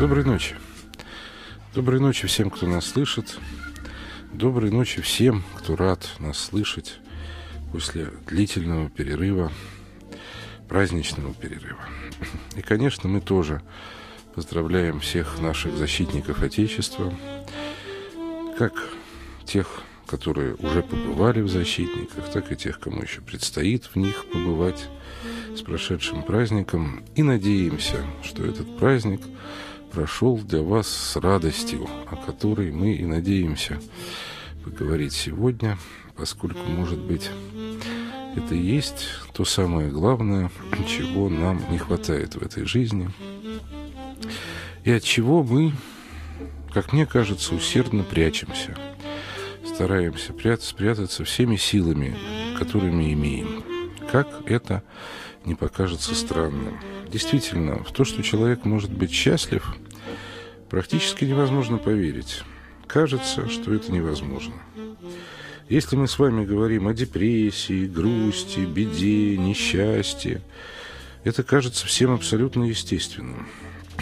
Доброй ночи. Доброй ночи всем, кто нас слышит. Доброй ночи всем, кто рад нас слышать после длительного перерыва, праздничного перерыва. И, конечно, мы тоже поздравляем всех наших защитников Отечества, как тех, которые уже побывали в защитниках, так и тех, кому еще предстоит в них побывать с прошедшим праздником. И надеемся, что этот праздник прошел для вас с радостью, о которой мы и надеемся поговорить сегодня, поскольку, может быть, это и есть то самое главное, чего нам не хватает в этой жизни, и от чего мы, как мне кажется, усердно прячемся, стараемся прятаться, спрятаться всеми силами, которыми имеем. Как это не покажется странным. Действительно, в то, что человек может быть счастлив, практически невозможно поверить. Кажется, что это невозможно. Если мы с вами говорим о депрессии, грусти, беде, несчастье, это кажется всем абсолютно естественным.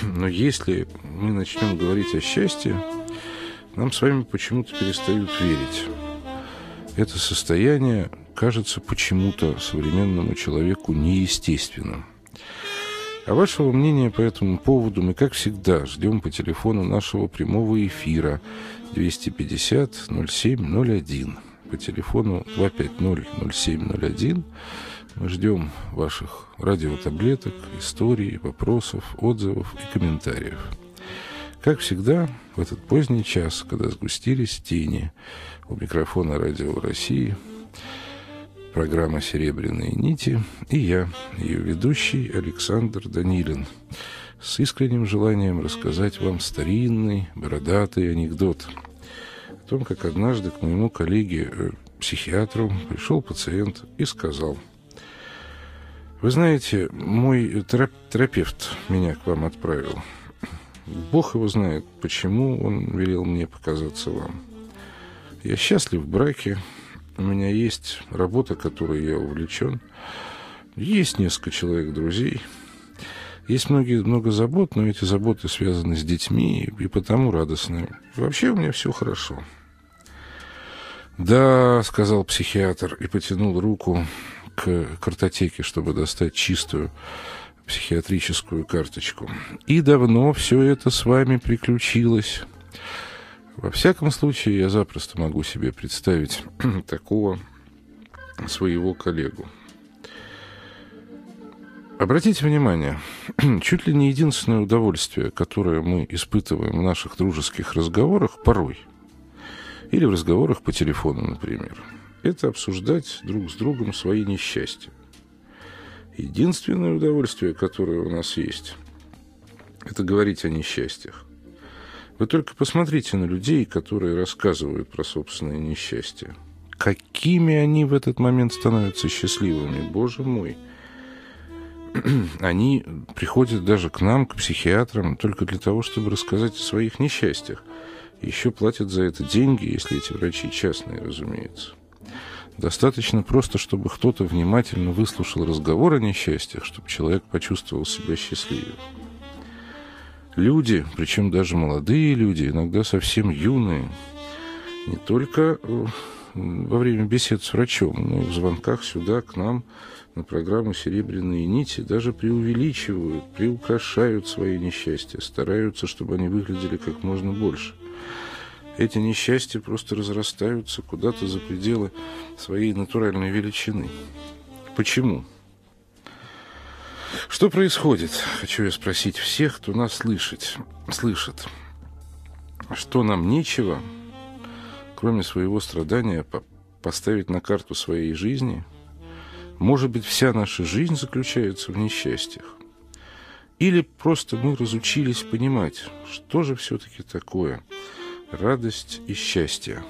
Но если мы начнем говорить о счастье, нам с вами почему-то перестают верить. Это состояние кажется почему-то современному человеку неестественным. А вашего мнения по этому поводу мы, как всегда, ждем по телефону нашего прямого эфира 250 0701. По телефону 250 0701 мы ждем ваших радиотаблеток, историй, вопросов, отзывов и комментариев. Как всегда, в этот поздний час, когда сгустились тени у микрофона Радио России – программа «Серебряные нити» и я, ее ведущий Александр Данилин, с искренним желанием рассказать вам старинный, бородатый анекдот о том, как однажды к моему коллеге, э, психиатру, пришел пациент и сказал, «Вы знаете, мой терапевт меня к вам отправил. Бог его знает, почему он велел мне показаться вам. Я счастлив в браке, у меня есть работа, которой я увлечен. Есть несколько человек друзей. Есть многие, много забот, но эти заботы связаны с детьми и потому радостные. вообще у меня все хорошо. «Да», — сказал психиатр и потянул руку к картотеке, чтобы достать чистую психиатрическую карточку. «И давно все это с вами приключилось?» Во всяком случае, я запросто могу себе представить такого своего коллегу. Обратите внимание, чуть ли не единственное удовольствие, которое мы испытываем в наших дружеских разговорах порой, или в разговорах по телефону, например, это обсуждать друг с другом свои несчастья. Единственное удовольствие, которое у нас есть, это говорить о несчастьях. Вы только посмотрите на людей, которые рассказывают про собственное несчастье. Какими они в этот момент становятся счастливыми, боже мой. Они приходят даже к нам, к психиатрам, только для того, чтобы рассказать о своих несчастьях. Еще платят за это деньги, если эти врачи частные, разумеется. Достаточно просто, чтобы кто-то внимательно выслушал разговор о несчастьях, чтобы человек почувствовал себя счастливее люди, причем даже молодые люди, иногда совсем юные, не только э, во время бесед с врачом, но и в звонках сюда, к нам, на программу «Серебряные нити», даже преувеличивают, приукрашают свои несчастья, стараются, чтобы они выглядели как можно больше. Эти несчастья просто разрастаются куда-то за пределы своей натуральной величины. Почему? Что происходит? Хочу я спросить всех, кто нас слышит. слышит. Что нам нечего, кроме своего страдания, поставить на карту своей жизни? Может быть, вся наша жизнь заключается в несчастьях? Или просто мы разучились понимать, что же все-таки такое радость и счастье?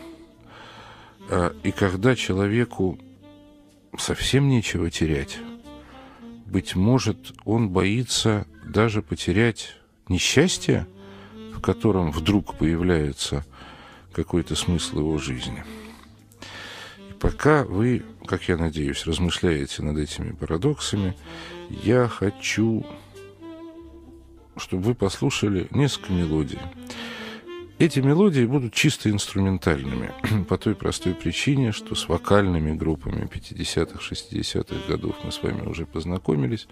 А, и когда человеку совсем нечего терять, быть может, он боится даже потерять несчастье, в котором вдруг появляется какой-то смысл его жизни. И пока вы, как я надеюсь, размышляете над этими парадоксами, я хочу чтобы вы послушали несколько мелодий. Эти мелодии будут чисто инструментальными, по той простой причине, что с вокальными группами 50-х, 60-х годов мы с вами уже познакомились,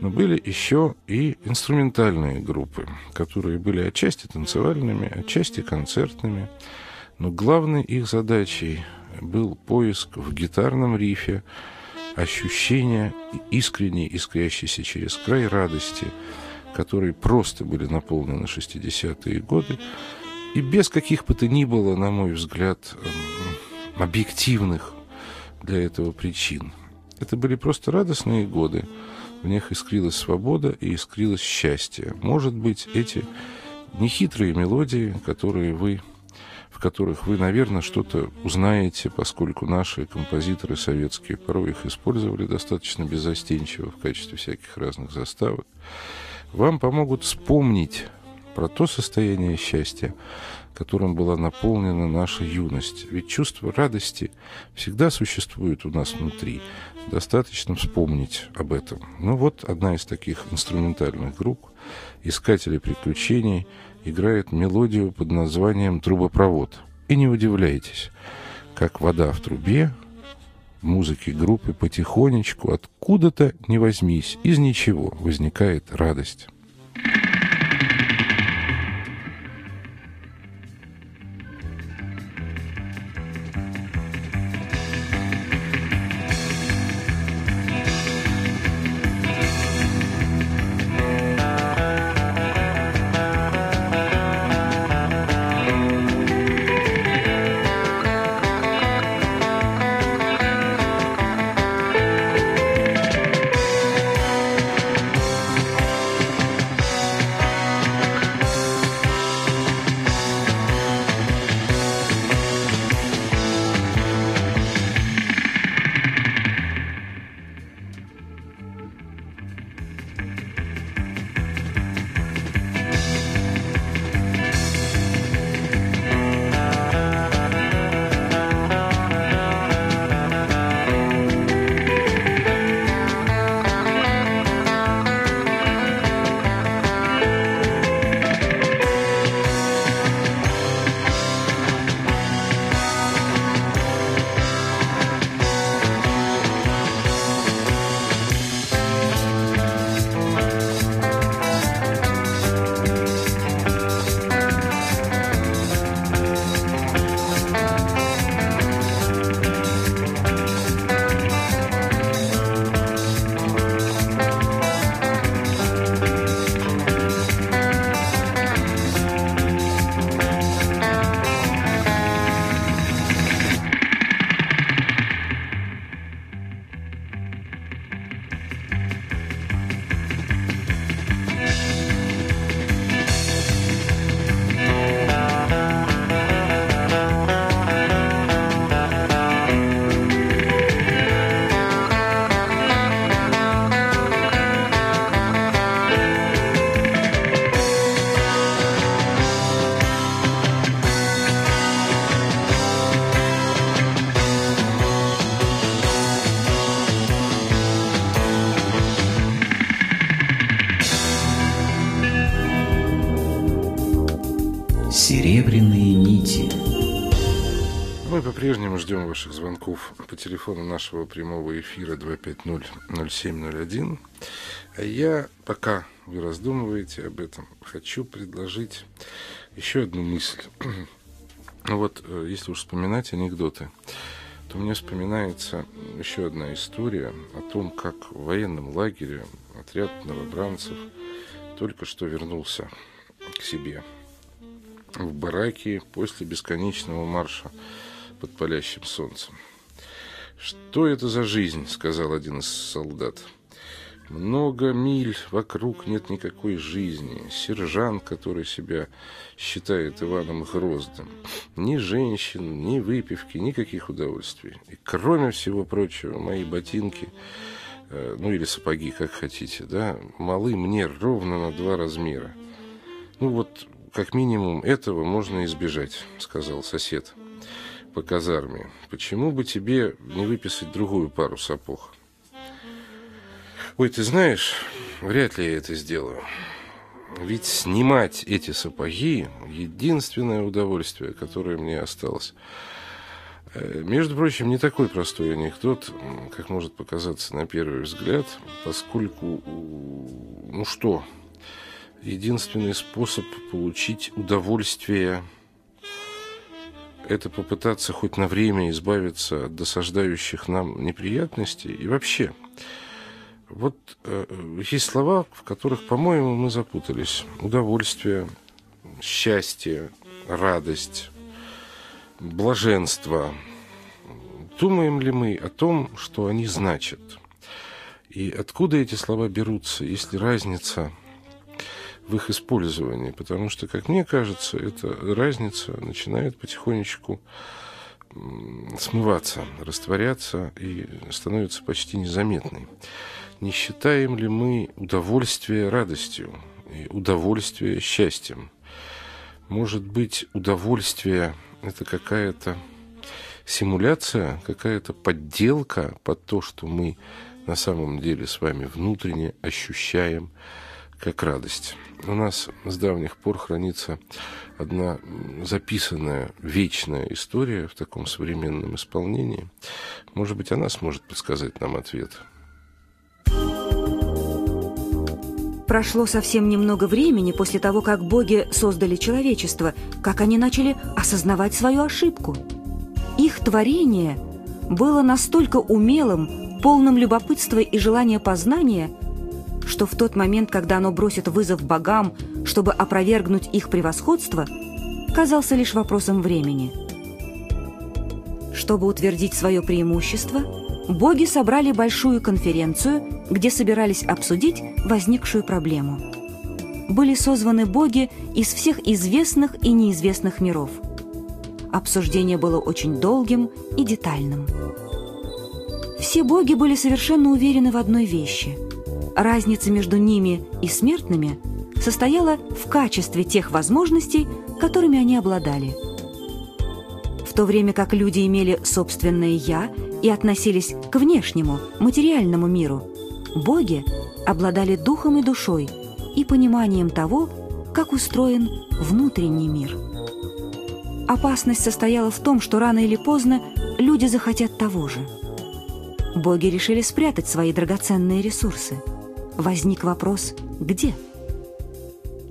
но были еще и инструментальные группы, которые были отчасти танцевальными, отчасти концертными, но главной их задачей был поиск в гитарном рифе ощущения искренней, искрящейся через край радости, которые просто были наполнены 60-е годы, и без каких бы то ни было, на мой взгляд, эм, объективных для этого причин. Это были просто радостные годы. В них искрилась свобода и искрилось счастье. Может быть, эти нехитрые мелодии, которые вы, в которых вы, наверное, что-то узнаете, поскольку наши композиторы советские порой их использовали достаточно безостенчиво в качестве всяких разных заставок, вам помогут вспомнить про то состояние счастья, которым была наполнена наша юность. Ведь чувство радости всегда существует у нас внутри. Достаточно вспомнить об этом. Ну вот одна из таких инструментальных групп «Искатели приключений» играет мелодию под названием «Трубопровод». И не удивляйтесь, как вода в трубе, в музыке группы потихонечку, откуда-то не возьмись, из ничего возникает радость. Ждем ваших звонков по телефону нашего прямого эфира 250-0701. А я, пока вы раздумываете об этом, хочу предложить еще одну мысль. Ну вот, э, если уж вспоминать анекдоты, то мне вспоминается еще одна история о том, как в военном лагере отряд новобранцев только что вернулся к себе в бараке после бесконечного марша под палящим солнцем. «Что это за жизнь?» — сказал один из солдат. «Много миль вокруг нет никакой жизни. Сержант, который себя считает Иваном Гроздым. Ни женщин, ни выпивки, никаких удовольствий. И кроме всего прочего, мои ботинки, э, ну или сапоги, как хотите, да, малы мне ровно на два размера. Ну вот, как минимум этого можно избежать», — сказал сосед по казарме. Почему бы тебе не выписать другую пару сапог? Ой, ты знаешь, вряд ли я это сделаю. ведь снимать эти сапоги – единственное удовольствие, которое мне осталось. Э, между прочим, не такой простой анекдот, как может показаться на первый взгляд, поскольку, ну что, единственный способ получить удовольствие – это попытаться хоть на время избавиться от досаждающих нам неприятностей и вообще – вот э, есть слова, в которых, по-моему, мы запутались. Удовольствие, счастье, радость, блаженство. Думаем ли мы о том, что они значат? И откуда эти слова берутся, если разница в их использовании? Потому что, как мне кажется, эта разница начинает потихонечку смываться, растворяться и становится почти незаметной не считаем ли мы удовольствие радостью и удовольствие счастьем? Может быть, удовольствие – это какая-то симуляция, какая-то подделка под то, что мы на самом деле с вами внутренне ощущаем как радость. У нас с давних пор хранится одна записанная вечная история в таком современном исполнении. Может быть, она сможет подсказать нам ответ – Прошло совсем немного времени после того, как боги создали человечество, как они начали осознавать свою ошибку. Их творение было настолько умелым, полным любопытства и желания познания, что в тот момент, когда оно бросит вызов богам, чтобы опровергнуть их превосходство, казался лишь вопросом времени. Чтобы утвердить свое преимущество – боги собрали большую конференцию, где собирались обсудить возникшую проблему. Были созваны боги из всех известных и неизвестных миров. Обсуждение было очень долгим и детальным. Все боги были совершенно уверены в одной вещи. Разница между ними и смертными состояла в качестве тех возможностей, которыми они обладали. В то время как люди имели собственное «я» и относились к внешнему, материальному миру, боги обладали духом и душой и пониманием того, как устроен внутренний мир. Опасность состояла в том, что рано или поздно люди захотят того же. Боги решили спрятать свои драгоценные ресурсы. Возник вопрос «где?».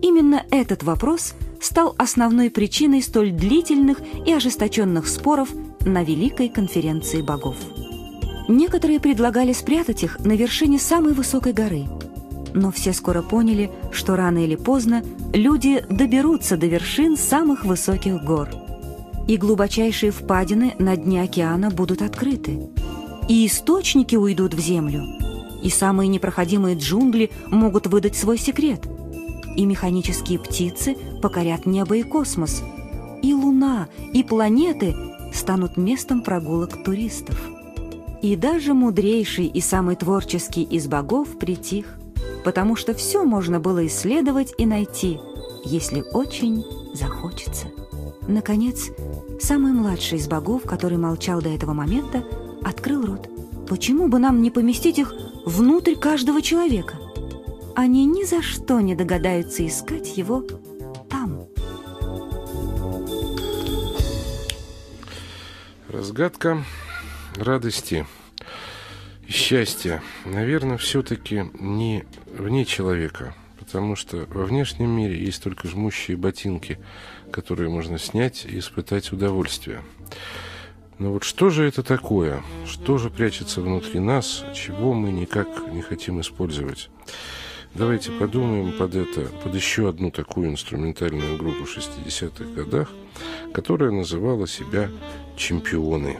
Именно этот вопрос стал основной причиной столь длительных и ожесточенных споров на Великой конференции богов. Некоторые предлагали спрятать их на вершине самой высокой горы. Но все скоро поняли, что рано или поздно люди доберутся до вершин самых высоких гор. И глубочайшие впадины на дне океана будут открыты. И источники уйдут в землю. И самые непроходимые джунгли могут выдать свой секрет. И механические птицы покорят небо и космос. И луна, и планеты станут местом прогулок туристов. И даже мудрейший и самый творческий из богов притих, потому что все можно было исследовать и найти, если очень захочется. Наконец, самый младший из богов, который молчал до этого момента, открыл рот. Почему бы нам не поместить их внутрь каждого человека? Они ни за что не догадаются искать его Разгадка радости и счастья, наверное, все-таки не вне человека, потому что во внешнем мире есть только жмущие ботинки, которые можно снять и испытать удовольствие. Но вот что же это такое? Что же прячется внутри нас, чего мы никак не хотим использовать? Давайте подумаем под это, под еще одну такую инструментальную группу в 60-х годах, которая называла себя «Чемпионы»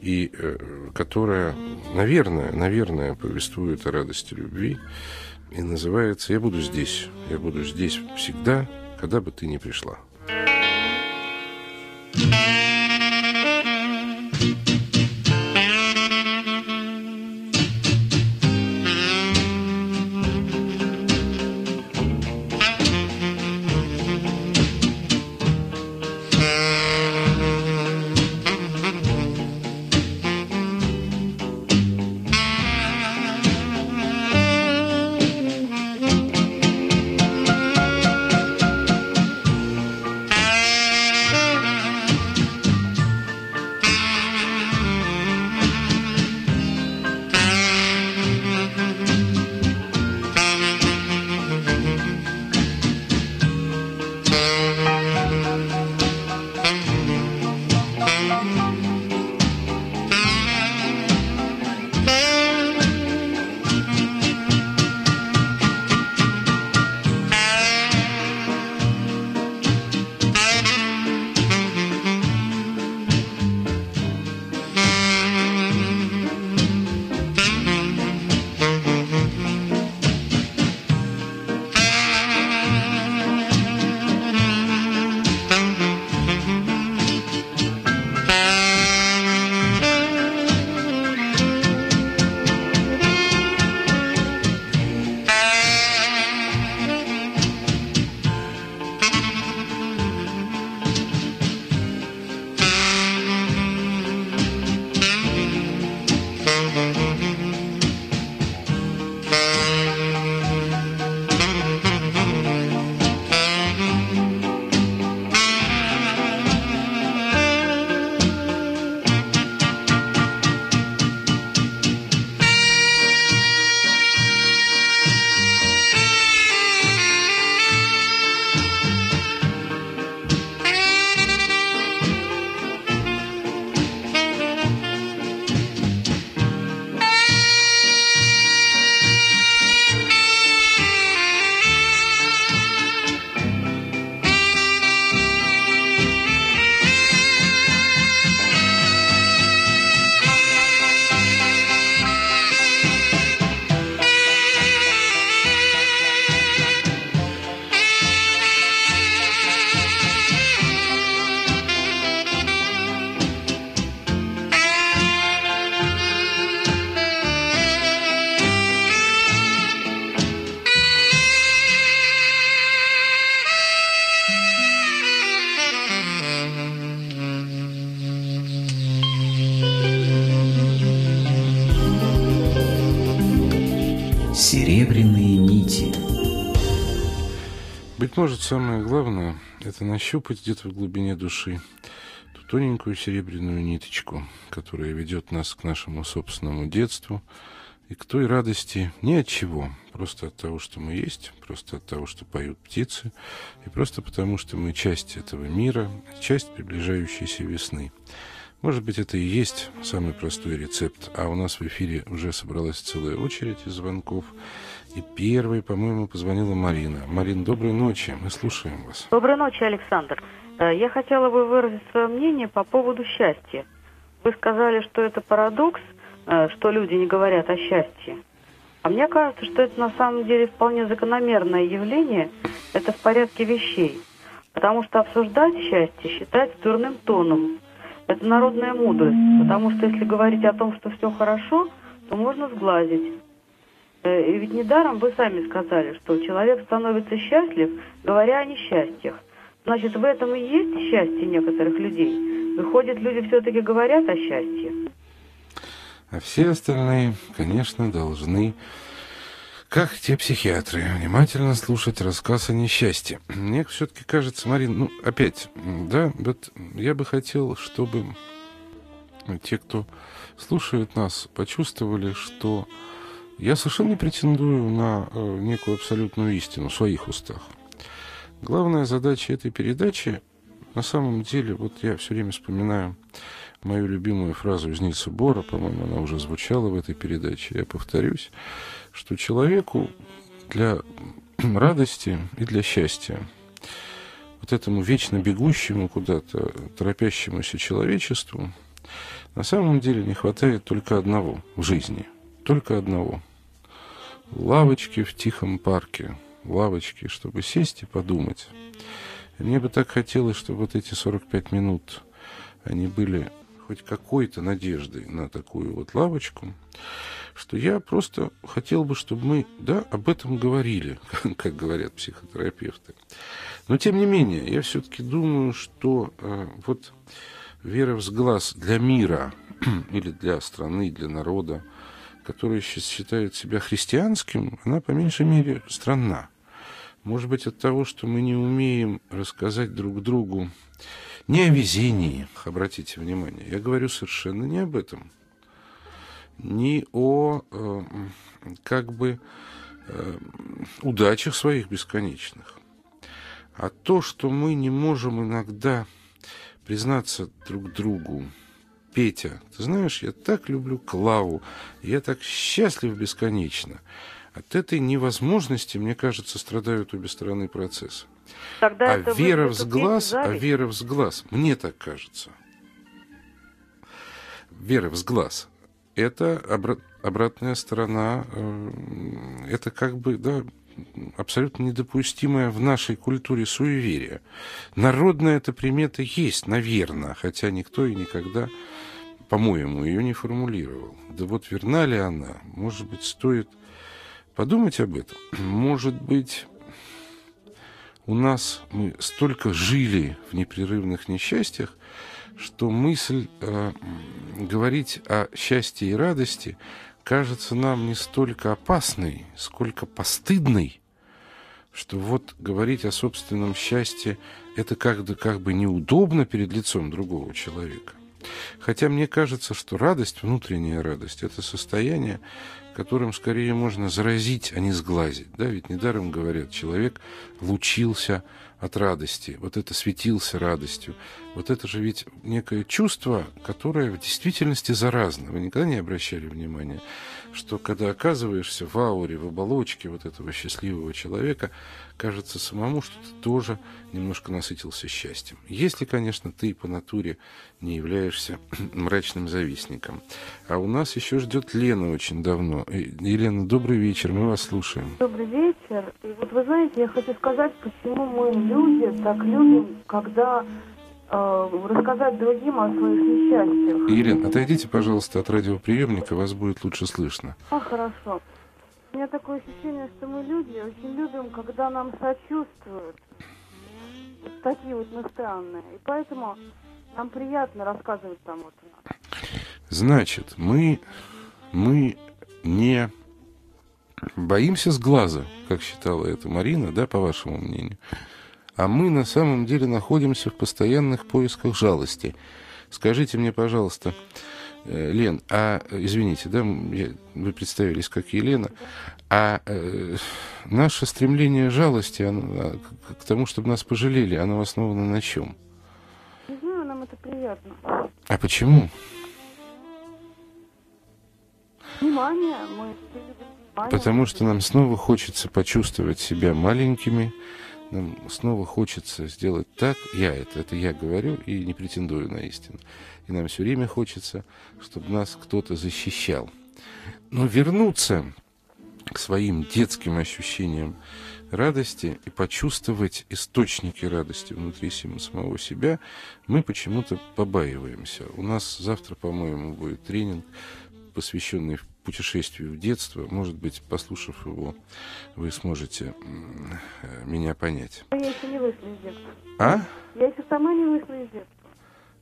и э, которая, наверное, наверное, повествует о радости любви и называется «Я буду здесь, я буду здесь всегда, когда бы ты ни пришла». Может, самое главное – это нащупать где-то в глубине души ту тоненькую серебряную ниточку, которая ведет нас к нашему собственному детству и к той радости ни от чего, просто от того, что мы есть, просто от того, что поют птицы, и просто потому, что мы часть этого мира, часть приближающейся весны. Может быть, это и есть самый простой рецепт, а у нас в эфире уже собралась целая очередь из звонков. И первой, по-моему, позвонила Марина. Марин, доброй ночи, мы слушаем вас. Доброй ночи, Александр. Э, я хотела бы выразить свое мнение по поводу счастья. Вы сказали, что это парадокс, э, что люди не говорят о счастье. А мне кажется, что это на самом деле вполне закономерное явление, это в порядке вещей. Потому что обсуждать счастье считается дурным тоном. Это народная мудрость, потому что если говорить о том, что все хорошо, то можно сглазить. Э, и ведь недаром вы сами сказали, что человек становится счастлив, говоря о несчастьях. Значит, в этом и есть счастье некоторых людей. Выходит, люди все-таки говорят о счастье. А все остальные, конечно, должны, как те психиатры, внимательно слушать рассказ о несчастье. Мне все-таки кажется, Марин, ну, опять, да, вот я бы хотел, чтобы те, кто слушает нас, почувствовали, что я совершенно не претендую на э, некую абсолютную истину в своих устах. Главная задача этой передачи, на самом деле, вот я все время вспоминаю мою любимую фразу из Нильса Бора, по-моему, она уже звучала в этой передаче, я повторюсь, что человеку для радости и для счастья, вот этому вечно бегущему куда-то, торопящемуся человечеству, на самом деле не хватает только одного в жизни, только одного – лавочки в тихом парке, лавочки, чтобы сесть и подумать. И мне бы так хотелось, чтобы вот эти 45 минут, они были хоть какой-то надеждой на такую вот лавочку, что я просто хотел бы, чтобы мы, да, об этом говорили, как говорят психотерапевты. Но, тем не менее, я все-таки думаю, что э, вот вера в глаз для мира или для страны, для народа, который считает себя христианским, она по меньшей мере странна. Может быть, от того, что мы не умеем рассказать друг другу не о везении, обратите внимание, я говорю совершенно не об этом, не о э, как бы э, удачах своих бесконечных, а то, что мы не можем иногда признаться друг другу Петя, ты знаешь, я так люблю Клаву, я так счастлив бесконечно. От этой невозможности, мне кажется, страдают обе стороны процесса. Тогда а вера в глаз, а вера в глаз, мне так кажется. Вера в глаз – это обра- обратная сторона, э, это как бы, да, абсолютно недопустимое в нашей культуре суеверие. Народная эта примета есть, наверное, хотя никто и никогда по-моему, ее не формулировал. Да вот верна ли она? Может быть, стоит подумать об этом? Может быть, у нас мы столько жили в непрерывных несчастьях, что мысль э, говорить о счастье и радости кажется нам не столько опасной, сколько постыдной, что вот говорить о собственном счастье это как-то как бы неудобно перед лицом другого человека. Хотя мне кажется, что радость, внутренняя радость, это состояние, которым скорее можно заразить, а не сглазить. Да? Ведь недаром говорят, человек лучился от радости, вот это светился радостью. Вот это же ведь некое чувство, которое в действительности заразно. Вы никогда не обращали внимания, что когда оказываешься в ауре, в оболочке вот этого счастливого человека, кажется самому, что ты тоже немножко насытился счастьем. Если, конечно, ты по натуре не являешься мрачным завистником. А у нас еще ждет Лена очень давно. Елена, добрый вечер, мы вас слушаем. Добрый вечер. И вот вы знаете, я хочу сказать, почему мы люди так любим, когда рассказать другим о своих несчастьях. Елена, отойдите, пожалуйста, от радиоприемника, вас будет лучше слышно. А, хорошо. У меня такое ощущение, что мы люди очень любим, когда нам сочувствуют. Вот такие вот мы странные. И поэтому нам приятно рассказывать там вот Значит, мы, мы не Боимся с глаза, как считала это Марина, да, по вашему мнению. А мы на самом деле находимся в постоянных поисках жалости. Скажите мне, пожалуйста, э, Лен, а, извините, да, я, вы представились как Елена, а э, наше стремление жалости оно, а, к, тому, чтобы нас пожалели, оно основано на чем? Не знаю, нам это приятно. А почему? Внимание, мы все любим внимание. Потому что нам снова хочется почувствовать себя маленькими, нам снова хочется сделать так, я это, это я говорю и не претендую на истину. И нам все время хочется, чтобы нас кто-то защищал. Но вернуться к своим детским ощущениям радости и почувствовать источники радости внутри самого себя, мы почему-то побаиваемся. У нас завтра, по-моему, будет тренинг, посвященный путешествию в детство. Может быть, послушав его, вы сможете меня понять. Я еще не вышла из детства. А? Я еще сама не вышла из детства.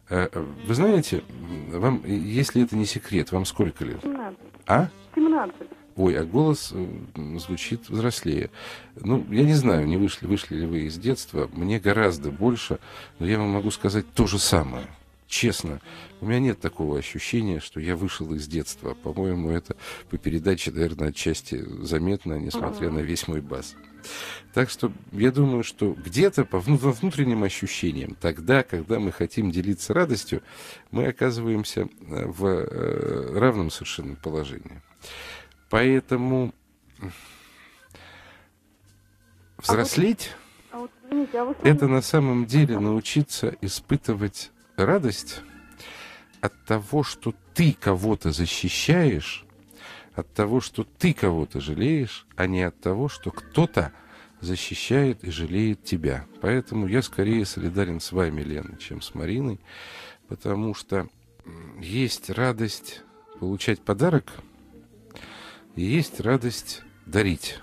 Э, э, Вы знаете, вам, если это не секрет, вам сколько лет? 17. А? 17. Ой, а голос э, звучит взрослее. Ну, я не знаю, не вышли, вышли ли вы из детства. Мне гораздо больше, но я вам могу сказать то же самое. Честно, у меня нет такого ощущения, что я вышел из детства. По-моему, это по передаче, наверное, отчасти заметно, несмотря на весь мой бас. Так что я думаю, что где-то по во внутренним ощущениям, тогда, когда мы хотим делиться радостью, мы оказываемся э, в э, равном совершенно положении. Поэтому взрослеть А вот извините, а сами... это на самом деле научиться испытывать радость от того, что ты кого-то защищаешь, от того, что ты кого-то жалеешь, а не от того, что кто-то защищает и жалеет тебя. Поэтому я скорее солидарен с вами, Лена, чем с Мариной, потому что есть радость получать подарок, и есть радость дарить.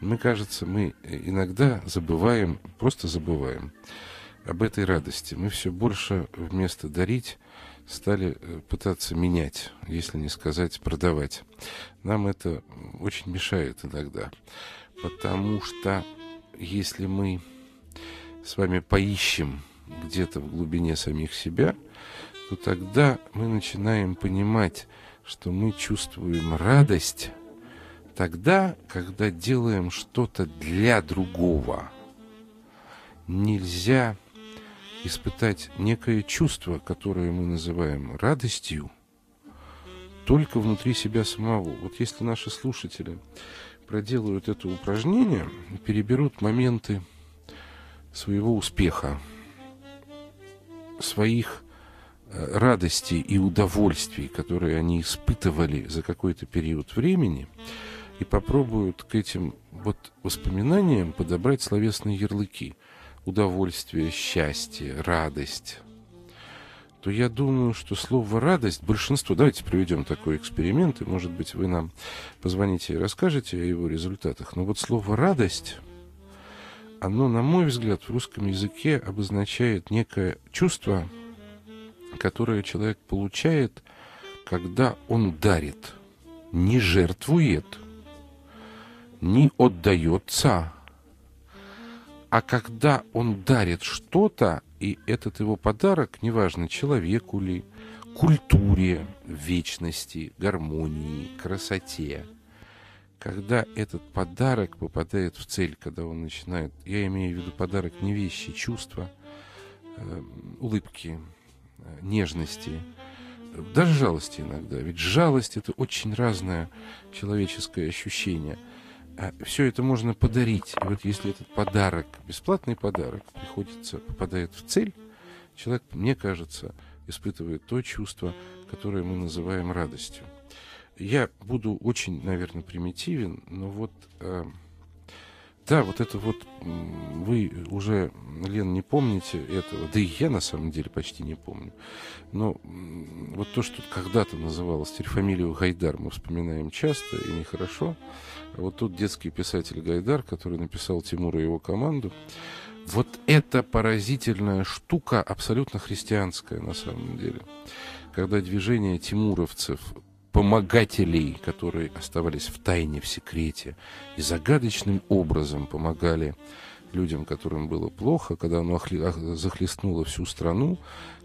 Мы, кажется, мы иногда забываем, просто забываем об этой радости. Мы все больше вместо дарить стали э, пытаться менять, если не сказать продавать. Нам это очень мешает иногда, потому что если мы с вами поищем где-то в глубине самих себя, то тогда мы начинаем понимать, что мы чувствуем радость тогда, когда делаем что-то для другого. Нельзя испытать некое чувство, которое мы называем радостью, только внутри себя самого. Вот если наши слушатели проделают это упражнение, переберут моменты своего успеха, своих э, радостей и удовольствий, которые они испытывали за какой-то период времени, и попробуют к этим вот воспоминаниям подобрать словесные ярлыки удовольствие, счастье, радость, то я думаю, что слово радость, большинство, давайте проведем такой эксперимент, и, может быть, вы нам позвоните и расскажете о его результатах, но вот слово радость, оно, на мой взгляд, в русском языке обозначает некое чувство, которое человек получает, когда он дарит, не жертвует, не отдается, а когда он дарит что-то, и этот его подарок, неважно, человеку ли, культуре, вечности, гармонии, красоте, когда этот подарок попадает в цель, когда он начинает, я имею в виду подарок не вещи, чувства, э, улыбки, э, нежности, даже жалости иногда. Ведь жалость это очень разное человеческое ощущение – все это можно подарить. И вот если этот подарок, бесплатный подарок, приходится, попадает в цель, человек, мне кажется, испытывает то чувство, которое мы называем радостью. Я буду очень, наверное, примитивен, но вот э, да, вот это вот вы уже, Лен, не помните этого, да и я на самом деле почти не помню. Но вот то, что когда-то называлось теперь фамилию Гайдар, мы вспоминаем часто и нехорошо. А вот тут детский писатель Гайдар, который написал Тимура и его команду, вот эта поразительная штука, абсолютно христианская на самом деле. Когда движение тимуровцев помогателей, которые оставались в тайне, в секрете, и загадочным образом помогали людям, которым было плохо, когда оно захлестнуло всю страну,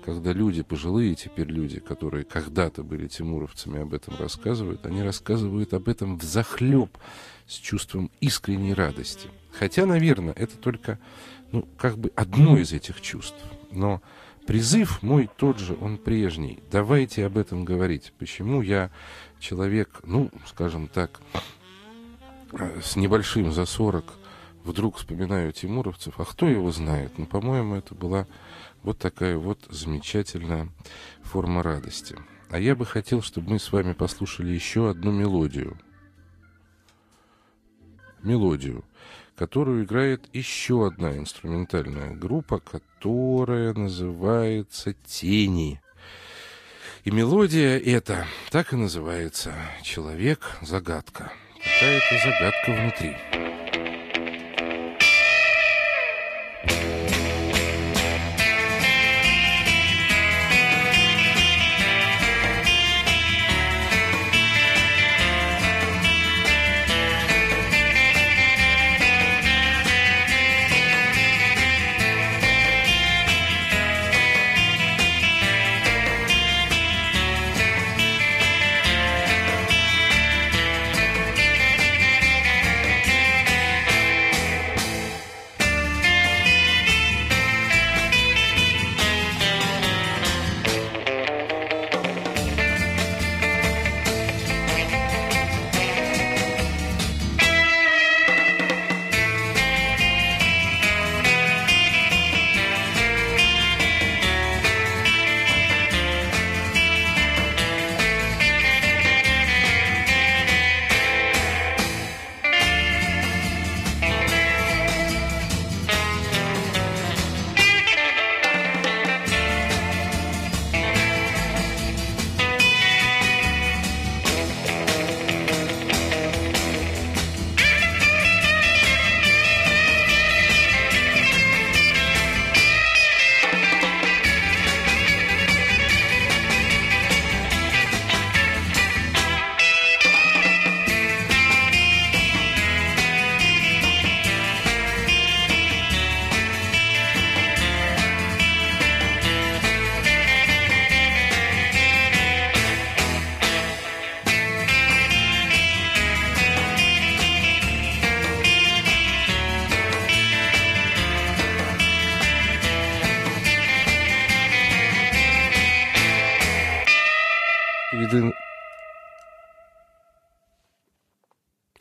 когда люди, пожилые теперь люди, которые когда-то были тимуровцами, об этом рассказывают, они рассказывают об этом в захлеб с чувством искренней радости. Хотя, наверное, это только, ну, как бы одно из этих чувств. Но призыв мой тот же, он прежний. Давайте об этом говорить. Почему я человек, ну, скажем так, э, с небольшим за 40 вдруг вспоминаю тимуровцев, а кто его знает? Ну, по-моему, это была вот такая вот замечательная форма радости. А я бы хотел, чтобы мы с вами послушали еще одну мелодию. Мелодию, которую играет еще одна инструментальная группа, которая называется «Тени». И мелодия эта так и называется «Человек-загадка». Какая-то загадка внутри.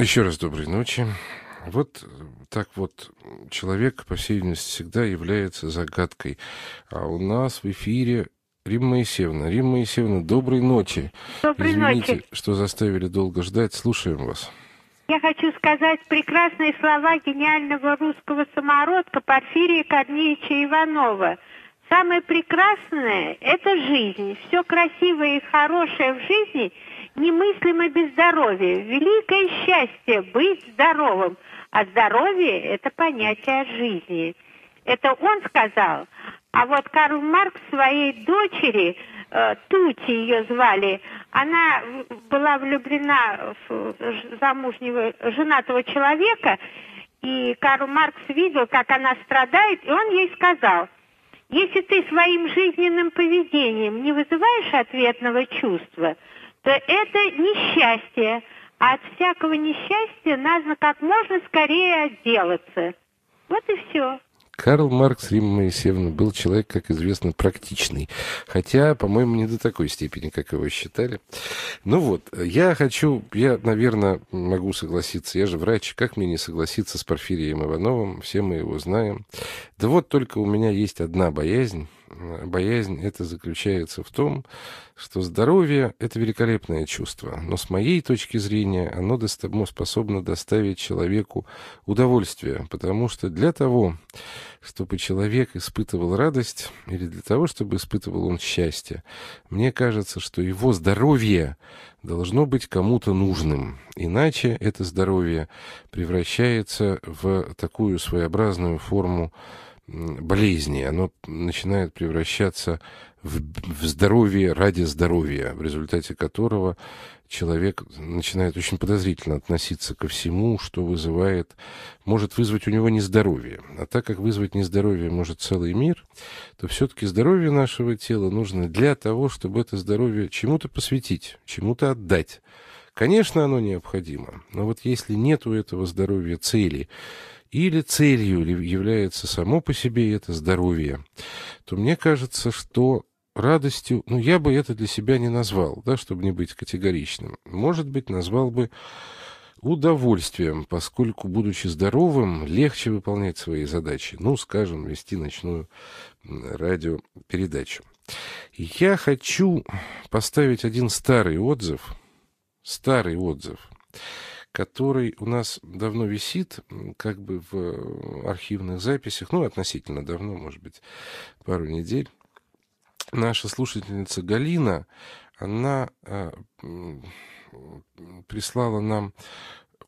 Еще раз доброй ночи. Вот так вот человек, по всей видимости, всегда является загадкой. А у нас в эфире Римма Моисеевна. Римма Моисеевна, доброй ночи. Доброй Извините, ночи. что заставили долго ждать. Слушаем вас. Я хочу сказать прекрасные слова гениального русского самородка Порфирия Корнеевича Иванова. Самое прекрасное – это жизнь. Все красивое и хорошее в жизни – немыслимо без здоровья. Великое счастье быть здоровым. А здоровье – это понятие жизни. Это он сказал. А вот Карл Маркс своей дочери, э, Тути ее звали, она была влюблена в замужнего, женатого человека, и Карл Маркс видел, как она страдает, и он ей сказал, если ты своим жизненным поведением не вызываешь ответного чувства – то это несчастье. А от всякого несчастья надо как можно скорее отделаться. Вот и все. Карл Маркс, Римма Моисеевна, был человек, как известно, практичный. Хотя, по-моему, не до такой степени, как его считали. Ну вот, я хочу, я, наверное, могу согласиться. Я же врач, как мне не согласиться с Порфирием Ивановым? Все мы его знаем. Да вот только у меня есть одна боязнь. Боязнь это заключается в том, что здоровье – это великолепное чувство, но с моей точки зрения оно способно доставить человеку удовольствие, потому что для того, чтобы человек испытывал радость, или для того, чтобы испытывал он счастье, мне кажется, что его здоровье должно быть кому-то нужным, иначе это здоровье превращается в такую своеобразную форму болезни, оно начинает превращаться в, в здоровье ради здоровья, в результате которого человек начинает очень подозрительно относиться ко всему, что вызывает, может вызвать у него нездоровье. А так как вызвать нездоровье может целый мир, то все-таки здоровье нашего тела нужно для того, чтобы это здоровье чему-то посвятить, чему-то отдать. Конечно, оно необходимо, но вот если нет у этого здоровья цели, или целью является само по себе это здоровье, то мне кажется, что радостью, ну, я бы это для себя не назвал, да, чтобы не быть категоричным. Может быть, назвал бы удовольствием, поскольку, будучи здоровым, легче выполнять свои задачи. Ну, скажем, вести ночную радиопередачу. Я хочу поставить один старый отзыв, старый отзыв, который у нас давно висит, как бы в архивных записях, ну, относительно давно, может быть, пару недель наша слушательница Галина, она э, прислала нам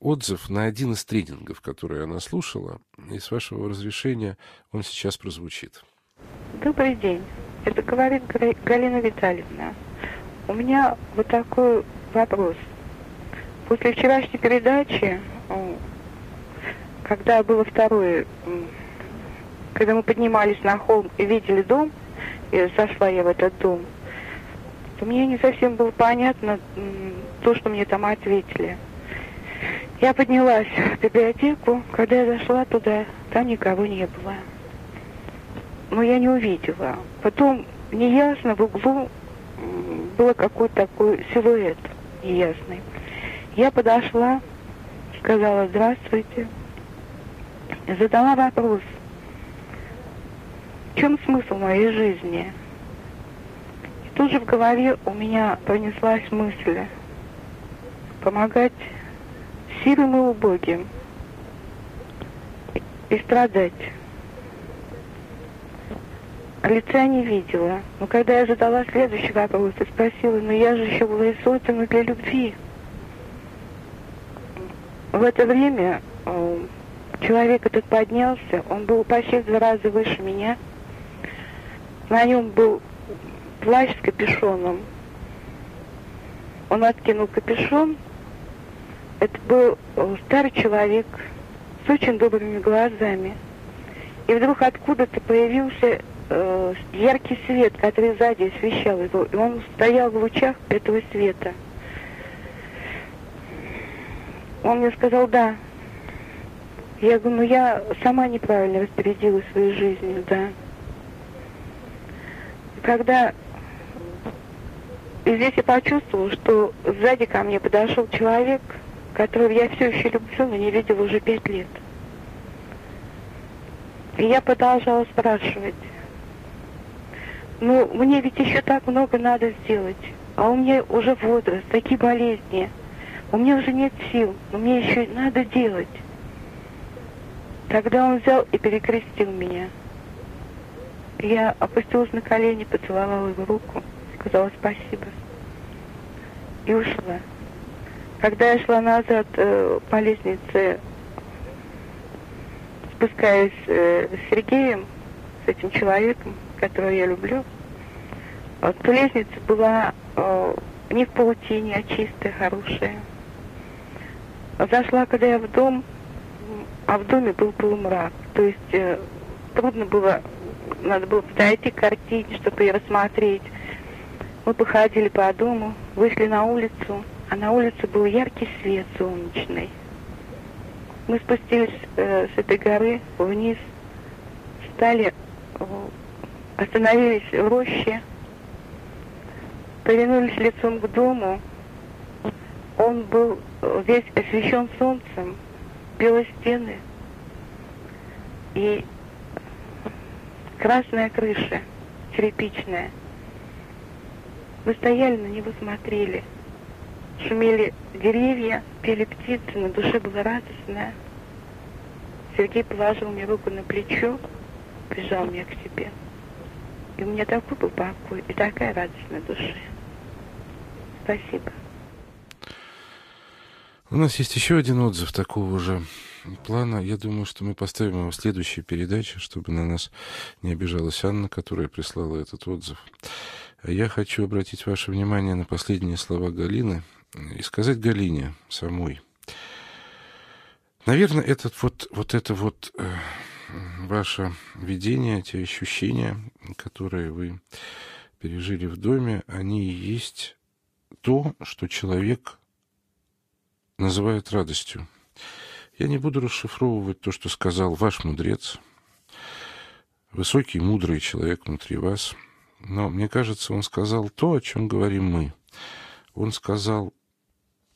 отзыв на один из тренингов, который она слушала, и с вашего разрешения он сейчас прозвучит. Добрый день. Это говорит Галина Витальевна. У меня вот такой вопрос. После вчерашней передачи, когда было второе, когда мы поднимались на холм и видели дом, и зашла я в этот дом, то мне не совсем было понятно то, что мне там ответили. Я поднялась в библиотеку, когда я зашла туда, там никого не было. Но я не увидела. Потом неясно в углу было какой-то такой силуэт неясный. Я подошла, сказала «Здравствуйте», задала вопрос – чем смысл моей жизни? И тут же в голове у меня пронеслась мысль помогать сильным и убогим и страдать. Лица не видела. Но когда я задала следующий вопрос и спросила, ну я же еще была и создана для любви. В это время э, человек этот поднялся, он был почти в два раза выше меня – на нем был плащ с капюшоном. Он откинул капюшон. Это был э, старый человек с очень добрыми глазами. И вдруг откуда-то появился э, яркий свет, который сзади освещал его. И он стоял в лучах этого света. Он мне сказал, да. Я говорю, ну я сама неправильно распорядилась своей жизнью, да когда и здесь я почувствовала, что сзади ко мне подошел человек, которого я все еще люблю, но не видела уже пять лет. И я продолжала спрашивать, ну, мне ведь еще так много надо сделать, а у меня уже возраст, такие болезни, у меня уже нет сил, но мне еще надо делать. Тогда он взял и перекрестил меня. Я опустилась на колени, поцеловала его руку, сказала спасибо и ушла. Когда я шла назад э, по лестнице, спускаясь э, с Сергеем, с этим человеком, которого я люблю, вот, лестница была э, не в паутине, а чистая, хорошая. Зашла, когда я в дом, а в доме был полумрак. То есть э, трудно было надо было подойти к картине, чтобы ее рассмотреть. Мы походили по дому, вышли на улицу, а на улице был яркий свет солнечный. Мы спустились э, с этой горы вниз, стали, остановились в роще, повернулись лицом к дому. Он был весь освещен солнцем, белые стены. И красная крыша, черепичная. Мы стояли на него, смотрели. Шумели деревья, пели птицы, на душе было радостно. Сергей положил мне руку на плечо, прижал меня к себе. И у меня такой был покой и такая радость на душе. Спасибо. У нас есть еще один отзыв такого же плана, я думаю, что мы поставим его в следующей передаче, чтобы на нас не обижалась Анна, которая прислала этот отзыв. Я хочу обратить ваше внимание на последние слова Галины и сказать Галине самой. Наверное, этот вот, вот это вот э, ваше видение, эти ощущения, которые вы пережили в доме, они и есть то, что человек называет радостью. Я не буду расшифровывать то, что сказал ваш мудрец, высокий, мудрый человек внутри вас – но мне кажется, он сказал то, о чем говорим мы. Он сказал,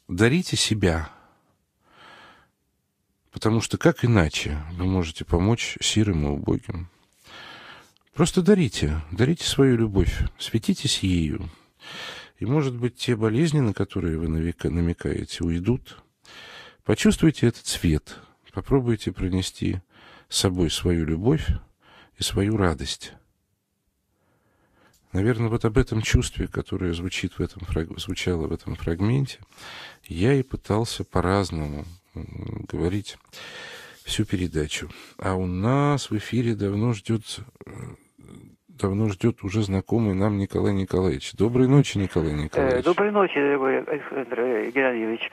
дарите себя, потому что как иначе вы можете помочь сирым и убогим? Просто дарите, дарите свою любовь, светитесь ею. И, может быть, те болезни, на которые вы намекаете, уйдут. Почувствуйте этот цвет, попробуйте пронести с собой свою любовь и свою радость. Наверное, вот об этом чувстве, которое звучит в этом, звучало в этом фрагменте, я и пытался по-разному говорить всю передачу. А у нас в эфире давно ждет э, давно ждет уже знакомый нам Николай Николаевич. Доброй ночи, Николай Николаевич. Э, доброй ночи, дорогой Александр Геннадьевич.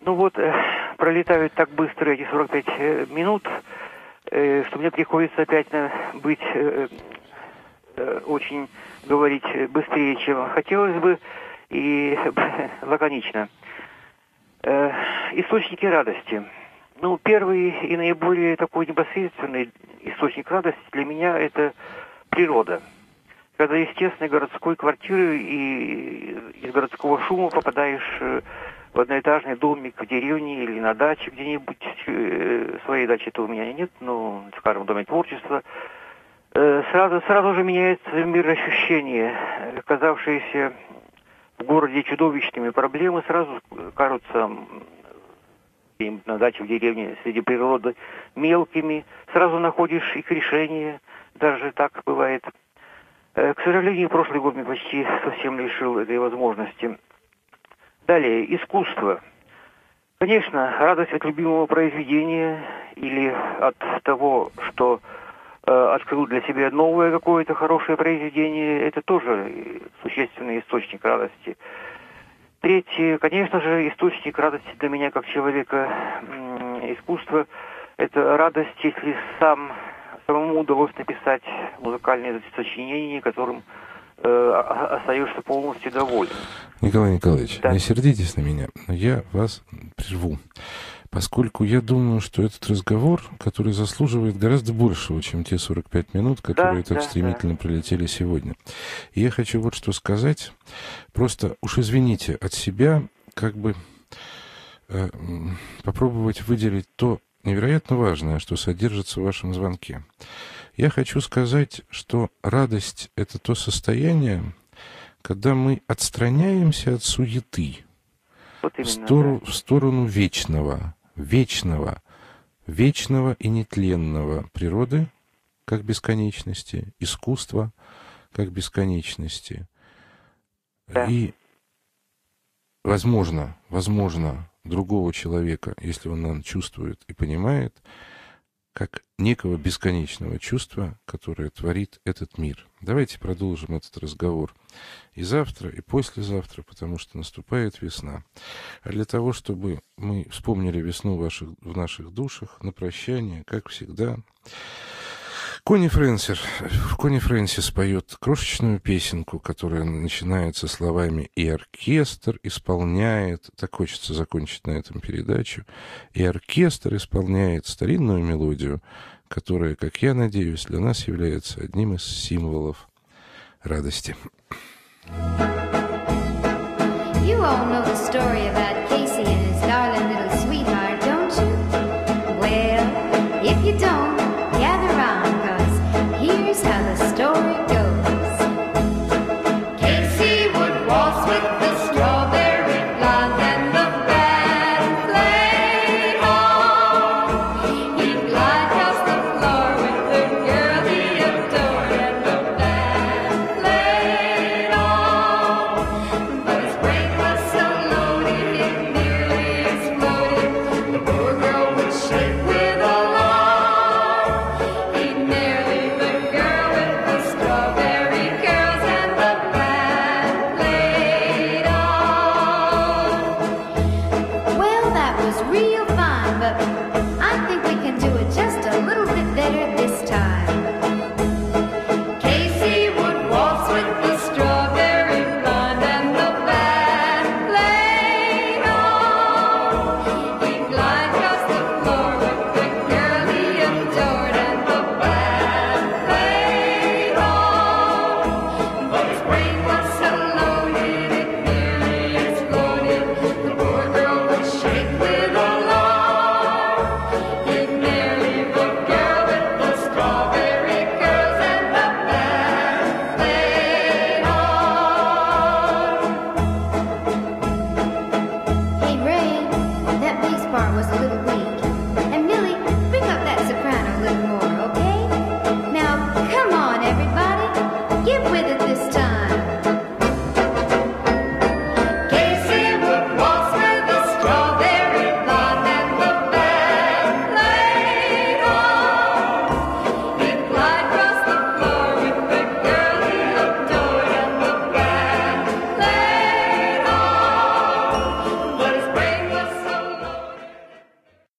Ну вот, э, пролетают так быстро эти 45 минут, что мне приходится опять быть очень говорить быстрее, чем хотелось бы, и лаконично. Э, источники радости. Ну, первый и наиболее такой непосредственный источник радости для меня это природа. Когда из тесной городской квартиры и из городского шума попадаешь э, в одноэтажный домик в деревне или на даче где-нибудь, э, своей дачи-то у меня нет, но, скажем, в доме творчества, Э, сразу, сразу же меняется мир ощущения, казавшиеся в городе чудовищными проблемы, сразу кажутся на даче в деревне среди природы мелкими, сразу находишь их решение, даже так бывает. Э, к сожалению, прошлый год мне почти совсем лишил этой возможности. Далее, искусство. Конечно, радость от любимого произведения или от того, что Э, открыл для себя новое какое-то хорошее произведение, это тоже существенный источник радости. Третье, конечно же, источник радости для меня как человека искусства, это радость, если сам самому удалось написать музыкальное сочинение, которым э, остаешься полностью доволен. Николай Николаевич, да. не сердитесь на меня, но я вас прерву поскольку я думаю, что этот разговор, который заслуживает гораздо большего, чем те 45 минут, которые да, так да, стремительно да. пролетели сегодня. И я хочу вот что сказать. Просто уж извините от себя, как бы э, попробовать выделить то невероятно важное, что содержится в вашем звонке. Я хочу сказать, что радость — это то состояние, когда мы отстраняемся от суеты, вот именно, в, сторону, да. в сторону вечного, вечного, вечного и нетленного природы как бесконечности, искусства как бесконечности. Да. И, возможно, возможно, другого человека, если он нам чувствует и понимает, как некого бесконечного чувства, которое творит этот мир. Давайте продолжим этот разговор и завтра, и послезавтра, потому что наступает весна. А для того, чтобы мы вспомнили весну ваших, в наших душах, на прощание, как всегда, Кони Фрэнсис, Кони Фрэнсис поет крошечную песенку, которая начинается словами «И оркестр исполняет...» Так хочется закончить на этом передачу. «И оркестр исполняет старинную мелодию, которая, как я надеюсь, для нас является одним из символов радости». You all know the story about